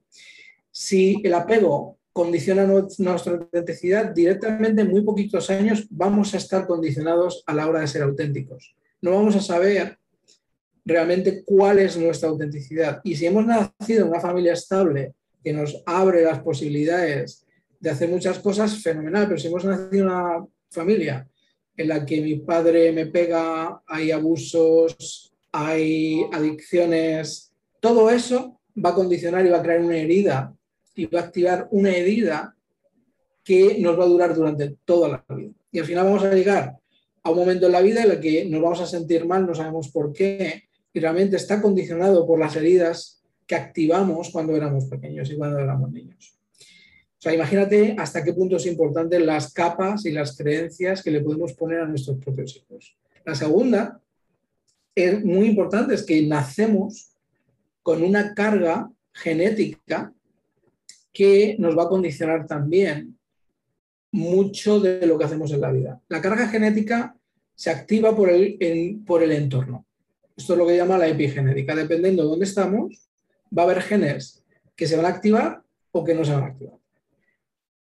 Si el apego condiciona nuestra autenticidad, directamente en muy poquitos años vamos a estar condicionados a la hora de ser auténticos. No vamos a saber realmente cuál es nuestra autenticidad. Y si hemos nacido en una familia estable que nos abre las posibilidades de hacer muchas cosas, fenomenal, pero si hemos nacido en una familia en la que mi padre me pega, hay abusos, hay adicciones, todo eso va a condicionar y va a crear una herida y va a activar una herida que nos va a durar durante toda la vida. Y al final vamos a llegar a un momento en la vida en el que nos vamos a sentir mal, no sabemos por qué, y realmente está condicionado por las heridas que activamos cuando éramos pequeños y cuando éramos niños. O sea, imagínate hasta qué punto es importante las capas y las creencias que le podemos poner a nuestros propios hijos. La segunda es muy importante es que nacemos con una carga genética que nos va a condicionar también mucho de lo que hacemos en la vida. La carga genética se activa por el, por el entorno. Esto es lo que llama la epigenética. Dependiendo de dónde estamos, va a haber genes que se van a activar o que no se van a activar.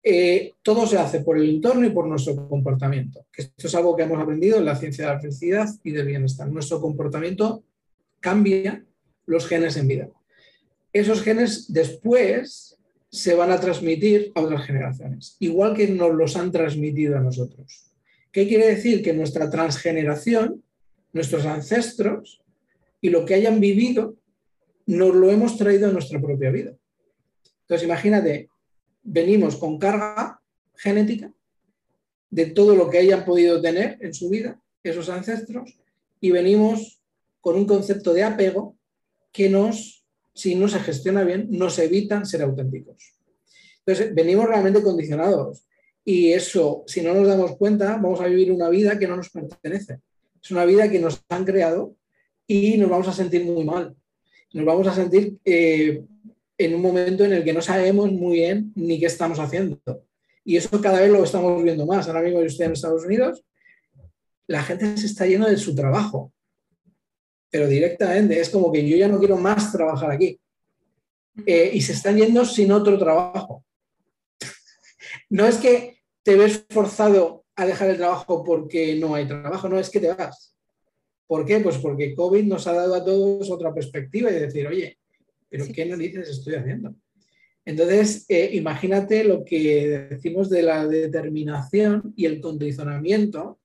Eh, todo se hace por el entorno y por nuestro comportamiento. Esto es algo que hemos aprendido en la ciencia de la felicidad y del bienestar. Nuestro comportamiento cambia los genes en vida. Esos genes después se van a transmitir a otras generaciones, igual que nos los han transmitido a nosotros. ¿Qué quiere decir? Que nuestra transgeneración, nuestros ancestros y lo que hayan vivido, nos lo hemos traído a nuestra propia vida. Entonces, imagínate, venimos con carga genética de todo lo que hayan podido tener en su vida esos ancestros y venimos con un concepto de apego que nos, si no se gestiona bien, nos evitan ser auténticos. Entonces, venimos realmente condicionados y eso, si no nos damos cuenta, vamos a vivir una vida que no nos pertenece. Es una vida que nos han creado y nos vamos a sentir muy mal. Nos vamos a sentir eh, en un momento en el que no sabemos muy bien ni qué estamos haciendo. Y eso cada vez lo estamos viendo más. Ahora mismo yo estoy en Estados Unidos, la gente se está yendo de su trabajo, pero directamente es como que yo ya no quiero más trabajar aquí. Eh, y se están yendo sin otro trabajo. No es que te ves forzado a dejar el trabajo porque no hay trabajo, no es que te vas. ¿Por qué? Pues porque COVID nos ha dado a todos otra perspectiva y decir, oye, pero ¿qué narices estoy haciendo? Entonces, eh, imagínate lo que decimos de la determinación y el condicionamiento,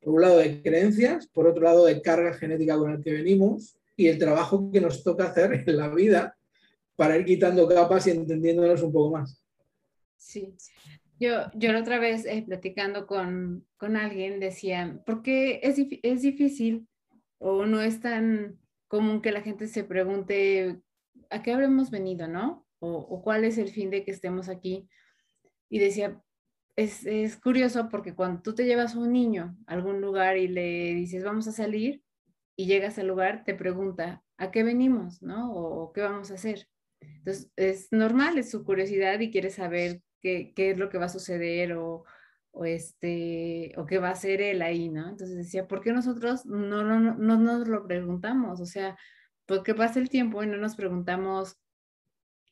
por un lado de creencias, por otro lado de carga genética con el que venimos y el trabajo que nos toca hacer en la vida para ir quitando capas y entendiéndonos un poco más. Sí, yo, yo la otra vez eh, platicando con, con, alguien decía, ¿por qué es, es difícil o no es tan común que la gente se pregunte a qué habremos venido, ¿no? o, cuál es el fin de que estemos aquí. Y decía, es, es, curioso porque cuando tú te llevas a un niño a algún lugar y le dices, vamos a salir, y llegas al lugar, te pregunta, ¿a qué venimos? ¿No? O, qué vamos a hacer. Entonces, es normal, es su curiosidad y quiere saber qué, qué es lo que va a suceder o, o, este, o qué va a hacer él ahí, ¿no? Entonces decía, ¿por qué nosotros no, no, no, no nos lo preguntamos? O sea, porque pasa el tiempo y no nos preguntamos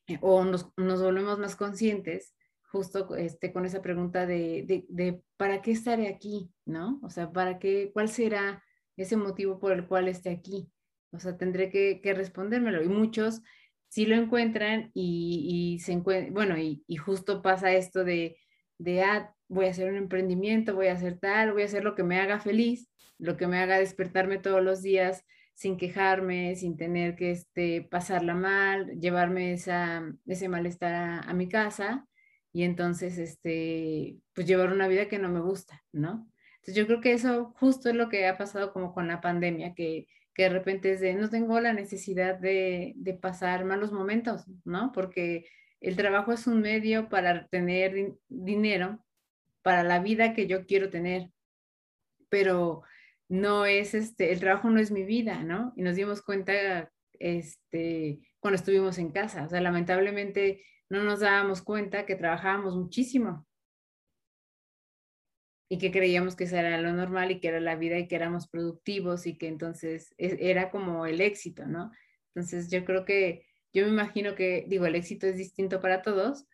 eh, o nos, nos, volvemos más conscientes justo este, con esa pregunta de, de, de, ¿para qué estaré aquí? ¿No? O sea, ¿para qué? ¿Cuál será ese motivo por el cual esté aquí? O sea, tendré que, que respondérmelo. Y muchos sí lo encuentran y, y se encuentran, bueno, y, y, justo pasa esto de, de, ah, voy a hacer un emprendimiento, voy a hacer tal, voy a hacer lo que me haga feliz, lo que me haga despertarme todos los días sin quejarme, sin tener que este, pasarla mal, llevarme esa, ese malestar a, mi casa y entonces, este, pues llevar una vida que no me gusta, ¿no? Entonces yo creo que eso justo es lo que ha pasado como con la pandemia, que, que de repente es de, no tengo la necesidad de, de pasar malos momentos, ¿no? Porque el trabajo es un medio para tener dinero para la vida que yo quiero tener, pero no es este, el trabajo no es mi vida, ¿no? Y nos dimos cuenta este, cuando estuvimos en casa, o sea, lamentablemente no nos dábamos cuenta que trabajábamos muchísimo y que creíamos que eso era lo normal y que era la vida y que éramos productivos y que entonces e, era como el éxito, ¿no? Entonces yo creo que, yo me imagino que, digo, el éxito es distinto para todos,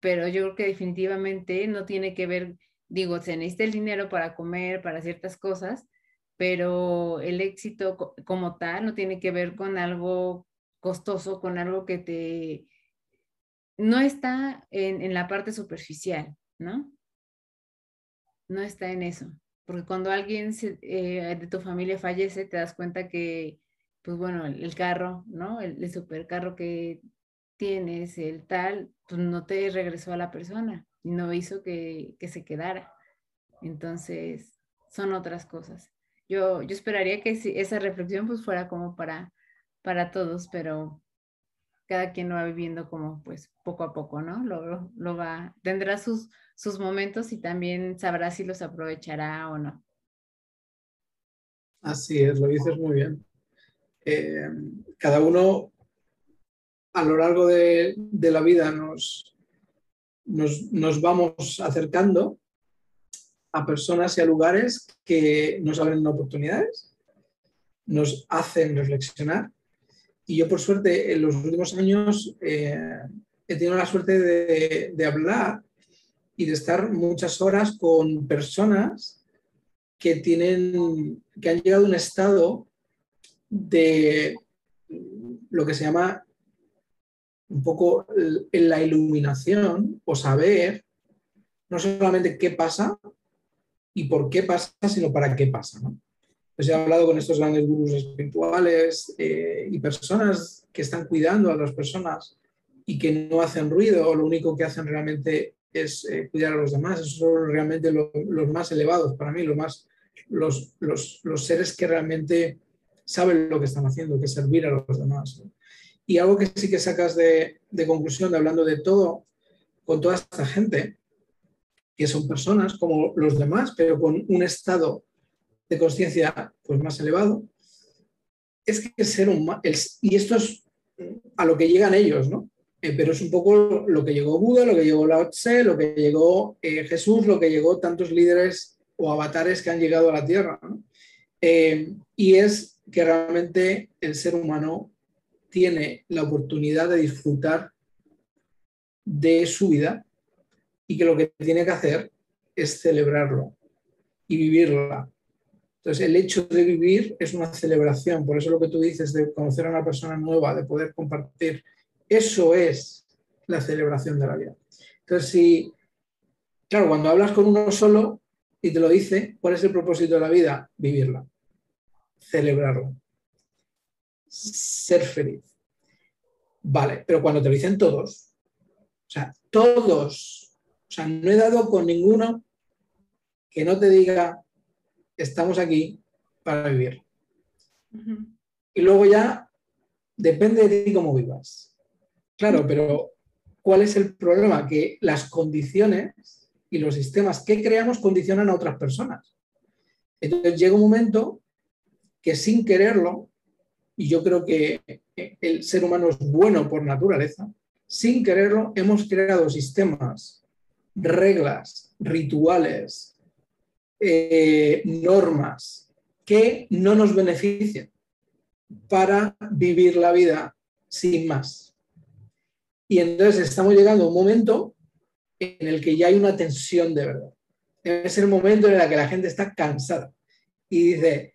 pero yo creo que definitivamente no tiene que ver, digo, se necesita el dinero para comer, para ciertas cosas, pero el éxito como tal no tiene que ver con algo costoso, con algo que te... no está en, la parte superficial, ¿no? No está en eso. Porque cuando alguien eh, de tu familia fallece, te das cuenta que, pues bueno, el, carro, ¿no? El, el supercarro que tienes, el tal, pues no te regresó a la persona, no hizo que, que se quedara. Entonces, son otras cosas yo, yo esperaría que esa reflexión pues fuera como para, para todos, pero cada quien lo va viviendo como pues poco a poco, ¿no? Lo, lo va, tendrá sus, sus momentos y también sabrá si los aprovechará o no. Así es, lo dices muy bien. Eh, cada uno a lo largo de, de la vida nos, nos, nos, vamos acercando a personas y a lugares que nos abren oportunidades, nos hacen reflexionar. Y yo, por suerte, en los últimos años eh, he tenido la suerte de, hablar y de estar muchas horas con personas que, tienen, que han llegado a un estado de lo que se llama un poco en la iluminación o saber no solamente qué pasa, y por qué pasa, sino para qué pasa. Pues he hablado con estos grandes gurús espirituales eh, y personas que están cuidando a las personas y que no hacen ruido lo único que hacen realmente es eh, cuidar a los demás. Esos son realmente los más elevados para mí, los, más, los, los, seres que realmente saben lo que están haciendo, que es servir a los demás. Y algo que sí que sacas de, de conclusión de hablando de todo con toda esta gente que son personas como los demás, pero con un estado de conciencia pues, más elevado, es que el ser humano, y esto es a lo que llegan ellos, ¿no? Eh, pero es un poco lo que llegó Buda, lo que llegó Lao Tse, lo que llegó eh, Jesús, lo que llegó tantos líderes o avatares que han llegado a la Tierra. Eh, y es que realmente el ser humano tiene la oportunidad de disfrutar de su vida y que lo que tiene que hacer es celebrarlo y vivirla. Entonces, el hecho de vivir es una celebración, por eso lo que tú dices de conocer a una persona nueva, de poder compartir, eso es la celebración de la vida. Entonces, si, claro, cuando hablas con uno solo y te lo dice, ¿cuál es el propósito de la vida? Vivirla, celebrarla, ser feliz. Vale, pero cuando te lo dicen todos, o sea, todos, o sea, no he dado con ninguno que no te diga, estamos aquí para vivir. Y luego ya depende de ti cómo vivas. Claro, pero ¿cuál es el problema? Que las condiciones y los sistemas que creamos condicionan a otras personas. Entonces llega un momento que sin quererlo, y yo creo que el ser humano es bueno por naturaleza, sin quererlo hemos creado sistemas, reglas, rituales, eh, normas que no nos benefician para vivir la vida sin más. Y entonces estamos llegando a un momento en el que ya hay una tensión de verdad. Es el momento en el que la gente está cansada y dice,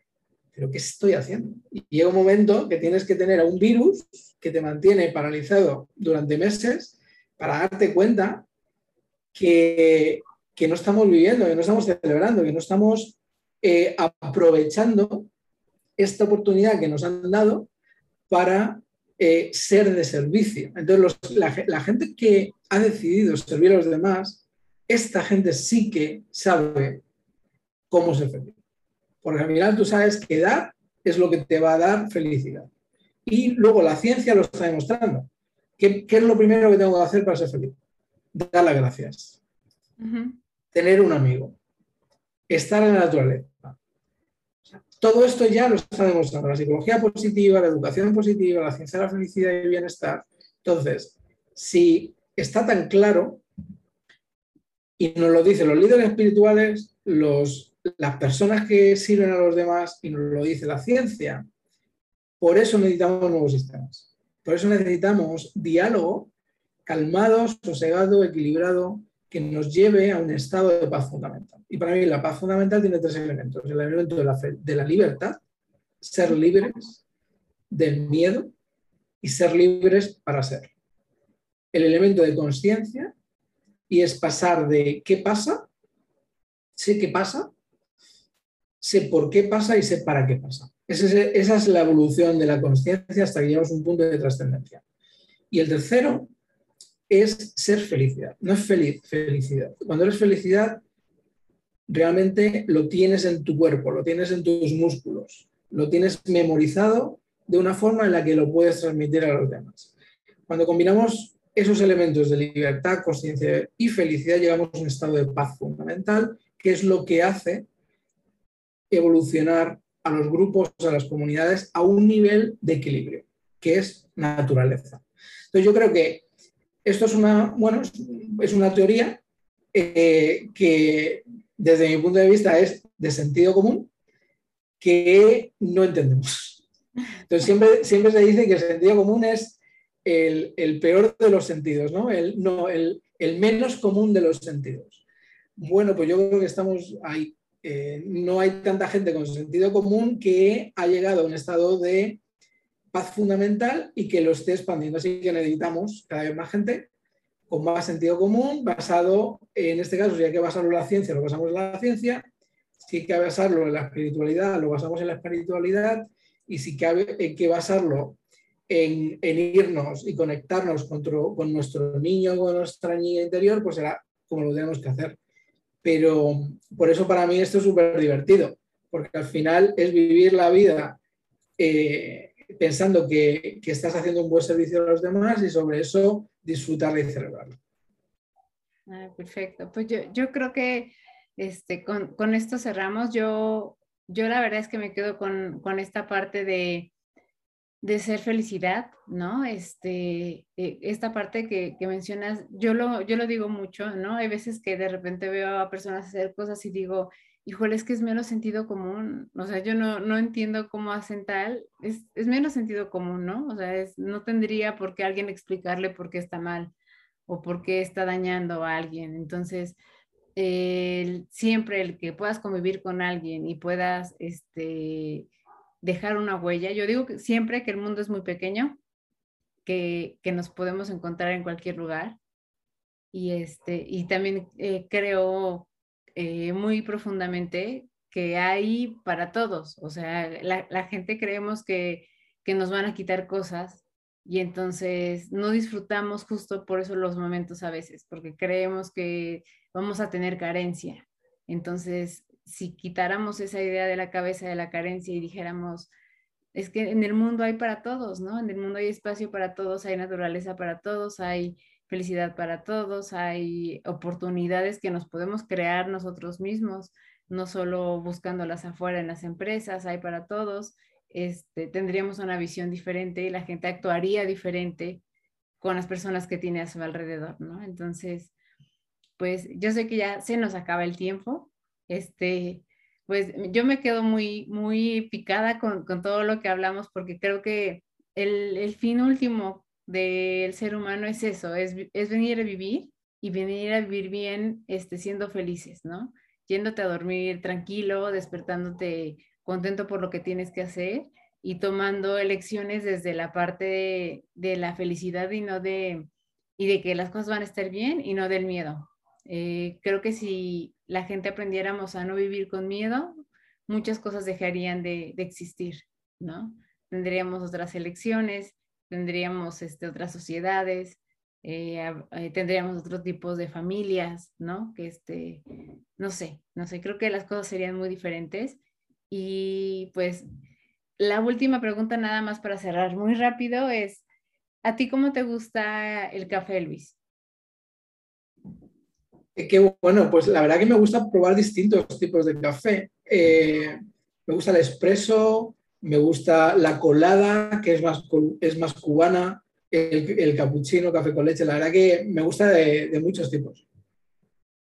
¿pero qué estoy haciendo? Y llega un momento que tienes que tener a un virus que te mantiene paralizado durante meses para darte cuenta que que no estamos viviendo, que no estamos celebrando, que no estamos eh, aprovechando esta oportunidad que nos han dado para eh, ser de servicio. Entonces, la, gente que ha decidido servir a los demás, esta gente sí que sabe cómo ser feliz. Porque al final tú sabes que dar es lo que te va a dar felicidad. Y luego la ciencia lo está demostrando. ¿Qué, es lo primero que tengo que hacer para ser feliz? Dar las gracias tener un amigo, estar en la naturaleza. todo esto ya lo está demostrando la psicología positiva, la educación positiva, la ciencia de la felicidad y el bienestar. Entonces, si está tan claro, y nos lo dicen los líderes espirituales, los, las personas que sirven a los demás, y nos lo dice la ciencia, por eso necesitamos nuevos sistemas. Por eso necesitamos diálogo calmado, sosegado, equilibrado, que nos lleve a un estado de paz fundamental. Y para mí la paz fundamental tiene tres elementos. El elemento de la, de la libertad, ser libres del miedo y ser libres para ser. El elemento de conciencia y es pasar de qué pasa, sé qué pasa, sé por qué pasa y sé para qué pasa. Esa es, la evolución de la conciencia hasta que llegamos a un punto de trascendencia. Y el tercero es ser felicidad, no es feliz, felicidad. Cuando eres felicidad, realmente lo tienes en tu cuerpo, lo tienes en tus músculos, lo tienes memorizado de una forma en la que lo puedes transmitir a los demás. Cuando combinamos esos elementos de libertad, conciencia y felicidad, llegamos a un estado de paz fundamental, que es lo que hace evolucionar a los grupos, a las comunidades, a un nivel de equilibrio, que es naturaleza. Entonces yo creo que esto es una, bueno, es una teoría eh, que desde mi punto de vista es de sentido común que no entendemos. Entonces siempre, siempre se dice que el sentido común es el, peor de los sentidos, ¿no? El, no el, menos común de los sentidos. Bueno, pues yo creo que estamos ahí. Eh, no hay tanta gente con sentido común que ha llegado a un estado de paz fundamental y que lo esté expandiendo. Así que necesitamos cada vez más gente con más sentido común, basado, en este caso, si hay que basarlo en la ciencia, lo basamos en la ciencia, si hay que basarlo en la espiritualidad, lo basamos en la espiritualidad, y si hay que basarlo en, irnos y conectarnos con, con nuestro niño, con nuestra niña interior, pues será como lo tenemos que hacer. Pero por eso para mí esto es súper divertido, porque al final es vivir la vida eh, pensando que, estás haciendo un buen servicio a los demás y sobre eso disfrutar y celebrarlo. Ah, perfecto. Pues yo, yo creo que este, con, con, esto cerramos. Yo, yo la verdad es que me quedo con, con esta parte de, de, ser felicidad, ¿no? Este, eh, esta parte que, que, mencionas, yo lo, yo lo digo mucho, ¿no? Hay veces que de repente veo a personas hacer cosas y digo, híjole, es que es menos sentido común, o sea, yo no, no entiendo cómo hacen tal, es, es, menos sentido común, ¿no? O sea, es, no tendría por qué alguien explicarle por qué está mal o por qué está dañando a alguien. Entonces, siempre el que puedas convivir con alguien y puedas este, dejar una huella. Yo digo que siempre que el mundo es muy pequeño, que, nos podemos encontrar en cualquier lugar. Y, este, y también eh, creo eh, muy profundamente que hay para todos. O sea, la, gente creemos que, que nos van a quitar cosas y entonces no disfrutamos justo por eso los momentos a veces, porque creemos que vamos a tener carencia. Entonces, si quitáramos esa idea de la cabeza de la carencia y dijéramos, es que en el mundo hay para todos, ¿no? En el mundo hay espacio para todos, hay naturaleza para todos, hay felicidad para todos, hay oportunidades que nos podemos crear nosotros mismos, no solo buscándolas afuera en las empresas, hay para todos este, tendríamos una visión diferente y la gente actuaría diferente con las personas que tiene a su alrededor, ¿no? Entonces, pues yo sé que ya se nos acaba el tiempo, este, pues yo me quedo muy, muy picada con, todo lo que hablamos porque creo que el, fin último del ser humano es eso, es, es, venir a vivir y venir a vivir bien, este, siendo felices, ¿no? Yéndote a dormir tranquilo, despertándote contento por lo que tienes que hacer y tomando elecciones desde la parte de, la felicidad y no de, y de que las cosas van a estar bien y no del miedo. Eh, creo que si la gente aprendiéramos a no vivir con miedo, muchas cosas dejarían de, existir, ¿no? Tendríamos otras elecciones, tendríamos este, otras sociedades, eh, eh, tendríamos otros tipos de familias, ¿no? Que este, no sé, no sé, creo que las cosas serían muy diferentes y pues la última pregunta nada más para cerrar muy rápido es, ¿a ti cómo te gusta el café, Luis? Eh, qué bueno, pues la verdad que me gusta probar distintos tipos de café. Eh, me gusta el espresso, me gusta la colada, que es más, es más cubana, el, el cappuccino, café con leche. La verdad que me gusta de, de muchos tipos.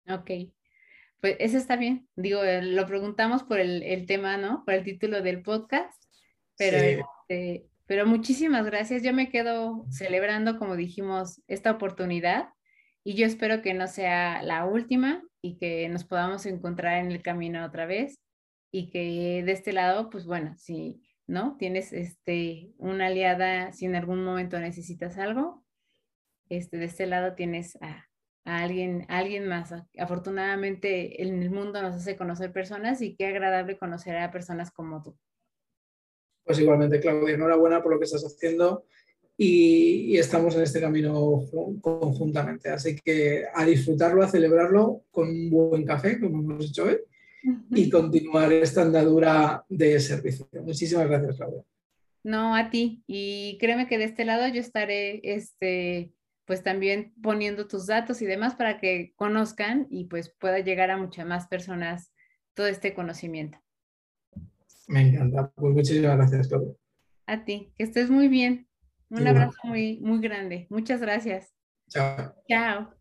Ok, pues eso está bien. Digo, eh, lo preguntamos por el, tema, ¿no? Por el título del podcast. Pero, este, pero muchísimas gracias. Yo me quedo celebrando, como dijimos, esta oportunidad y yo espero que no sea la última y que nos podamos encontrar en el camino otra vez y que de este lado, pues bueno, si no tienes este una aliada, si en algún momento necesitas algo, este de este lado tienes a, alguien, alguien más. Afortunadamente en el mundo nos hace conocer personas y qué agradable conocer a personas como tú. Pues igualmente, Claudia, enhorabuena por lo que estás haciendo y, estamos en este camino conjuntamente. Así que a disfrutarlo, a celebrarlo con un buen café, como hemos hecho hoy, y continuar esta andadura de servicio. Muchísimas gracias, Claudia. No, a ti. Y créeme que de este lado yo estaré este, pues también poniendo tus datos y demás para que conozcan y pues pueda llegar a muchas más personas todo este conocimiento. Me encanta. Pues muchísimas gracias, Claudia. A ti, que estés muy bien. Un abrazo muy, muy grande. Muchas gracias. Chao. Chao.